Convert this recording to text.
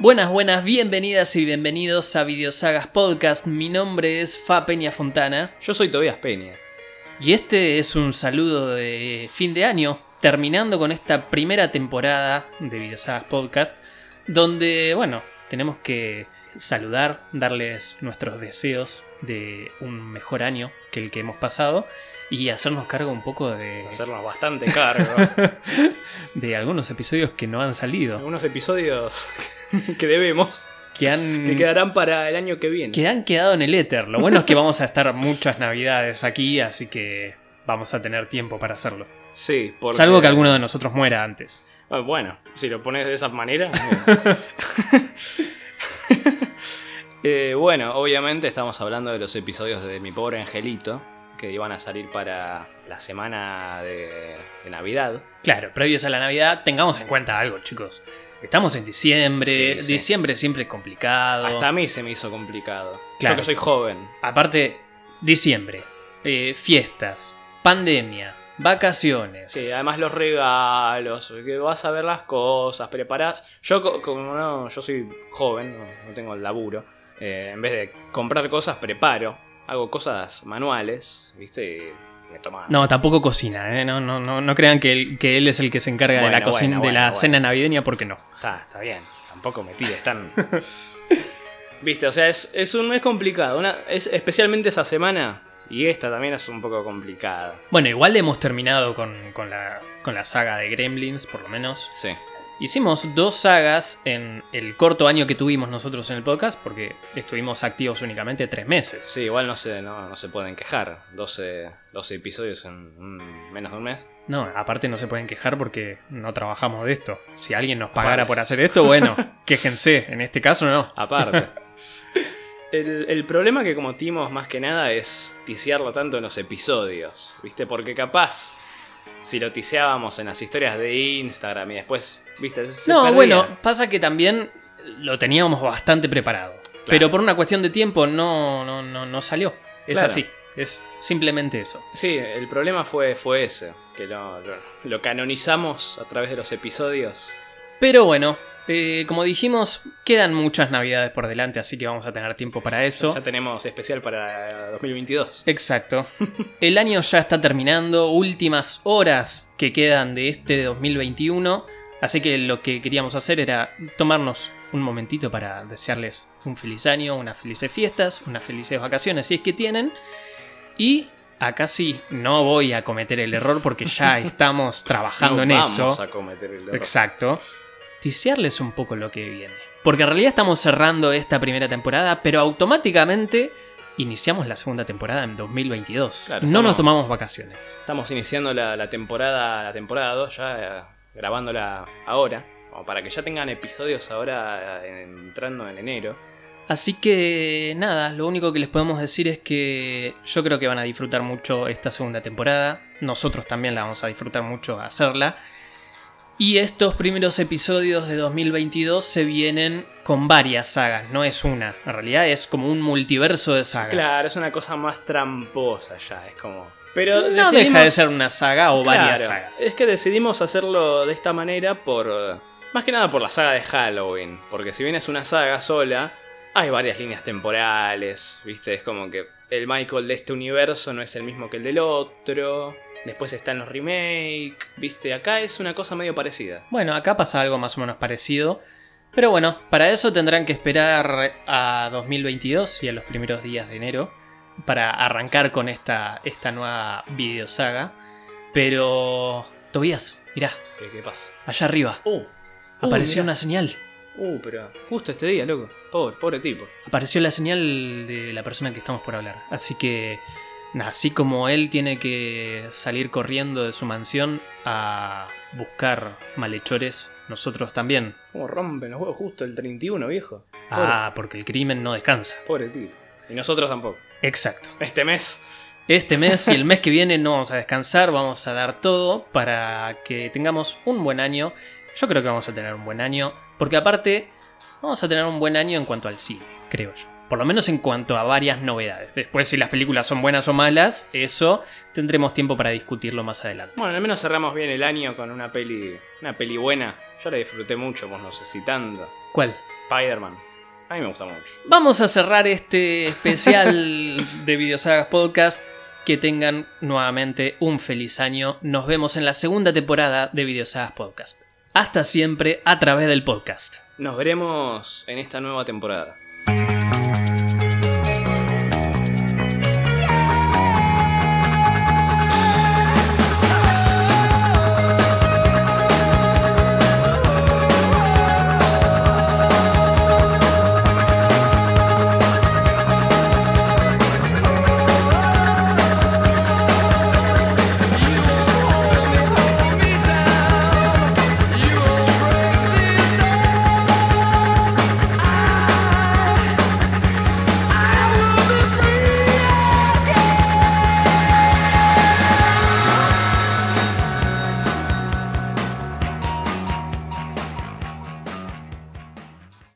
Buenas, buenas, bienvenidas y bienvenidos a Videosagas Podcast. Mi nombre es Fa Peña Fontana Yo soy Tobias Peña. y este es un saludo de fin de año, terminando con esta primera temporada de Videosagas Podcast, donde, bueno, tenemos que saludar, darles nuestros deseos de un mejor año que el que hemos pasado y hacernos cargo un poco de, Hacernos bastante cargo. de algunos episodios que no han salido, Algunos episodios que debemos, que han... que quedarán para el año que viene. que han quedado en el éter. Lo bueno es que vamos a estar muchas navidades aquí, así que vamos a tener tiempo para hacerlo. Sí, porque... Salvo que alguno de nosotros muera antes. Ah, Bueno, si lo pones de esa manera. Eh, bueno, obviamente estamos hablando de los episodios de Mi Pobre Angelito, que iban a salir para la semana de, de Navidad. Claro, previos a la Navidad, tengamos en cuenta algo, chicos. Estamos en diciembre, Sí, sí. diciembre siempre es complicado. Hasta a mí se me hizo complicado. Claro. Yo que soy joven. Aparte, diciembre, eh, fiestas, pandemia, vacaciones. Sí, además los regalos, que vas a ver las cosas, preparás. Yo, co- como no, yo soy joven, no, no tengo el laburo. eh, en vez de comprar cosas, preparo. Hago cosas manuales, ¿viste? Y me toma. No, tampoco cocina, ¿eh? No, no, no, no crean que él, que él es el que se encarga de la, cocina, bueno, de la bueno, cena navideña, porque no. Está, está bien. Tampoco me tires tan. ¿Viste? O sea, es, es un mes complicado. Una, es, especialmente esa semana. Y esta también es un poco complicada. Bueno, igual hemos terminado con, con la, con la saga de Gremlins, por lo menos. Sí. Hicimos dos sagas en el corto año que tuvimos nosotros en el podcast, porque estuvimos activos únicamente tres meses. Sí, igual no se, no, no se pueden quejar. 12, 12 episodios en menos de un mes. No, aparte no se pueden quejar porque no trabajamos de esto. Si alguien nos pagara Aparte. por hacer esto, bueno, quéjense. En este caso no. Aparte. El, el problema que cometimos más que nada es tisearlo tanto en los episodios, ¿viste? Porque capaz, si lo tiseábamos en las historias de Instagram y después, ¿viste? Se No, perdía. bueno, pasa que también lo teníamos bastante preparado. Pero por una cuestión de tiempo no, no, no, no salió. Es Claro. así. Es simplemente eso. Sí, el problema fue, fue ese, que lo, lo- lo canonizamos a través de los episodios. Pero bueno, eh, como dijimos, quedan muchas navidades por delante, así que vamos a tener tiempo para eso. Ya tenemos especial para 2022. Exacto. El año ya está terminando, últimas horas que quedan de este 2021, así que lo que queríamos hacer era tomarnos un momentito para desearles un feliz año, unas felices fiestas, unas felices vacaciones si es que tienen. Y acá sí, no voy a cometer el error porque ya estamos trabajando No en vamos eso. a cometer el error. Exacto. Tisearles un poco lo que viene. Porque en realidad estamos cerrando esta primera temporada, pero automáticamente iniciamos la segunda temporada en 2022. Claro, no estamos- nos tomamos vacaciones. Estamos iniciando la, la temporada la temporada 2 ya eh, grabándola ahora, como para que ya tengan episodios ahora eh, entrando en enero. Así que nada, lo único que les podemos decir es que yo creo que van a disfrutar mucho esta segunda temporada. Nosotros también la vamos a disfrutar mucho hacerla. Y estos primeros episodios de 2022 se vienen con varias sagas, no es una. En realidad es como un multiverso de sagas. Claro, es una cosa más tramposa ya, es como... Pero No decidimos- deja de ser una saga o varias sagas. Es que decidimos hacerlo de esta manera por... Más que nada por la saga de Halloween, porque si bien es una saga sola, hay varias líneas temporales, ¿viste? Es como que el Michael de este universo no es el mismo que el del otro. Después están los remake, ¿viste? Acá es una cosa medio parecida. Bueno, acá pasa algo más o menos parecido. Pero bueno, para eso tendrán que esperar a 2022 y a los primeros días de enero para arrancar con esta, esta nueva videosaga. Pero, Tobías, mirá, ¿Qué, qué pasa? allá arriba Uh, apareció mirá. una señal. Uh, pero justo este día, loco. Pobre, pobre tipo. Apareció la señal de la persona que estamos por hablar. Así que, así como él tiene que salir corriendo de su mansión a buscar malhechores, nosotros también. ¿Cómo rompen los huevos justo el 31, viejo? Ah, porque el crimen no descansa. Pobre tipo. Y nosotros tampoco. Exacto. Este mes. Este mes y el mes que viene no vamos a descansar, vamos a dar todo para que tengamos un buen año. Yo creo que vamos a tener un buen año, porque aparte vamos a tener un buen año en cuanto al cine, creo yo. Por lo menos en cuanto a varias novedades. Después, si las películas son buenas o malas, eso tendremos tiempo para discutirlo más adelante. Bueno, al menos cerramos bien el año con una peli, una peli buena. Yo la disfruté mucho, pues no sé si tanto. ¿Cuál? Spider-Man. A mí me gusta mucho. Vamos a cerrar este especial de Videosagas Podcast. Que tengan nuevamente un feliz año. Nos vemos en la segunda temporada de Videosagas Podcast. Hasta siempre a través del podcast. Nos veremos en esta nueva temporada.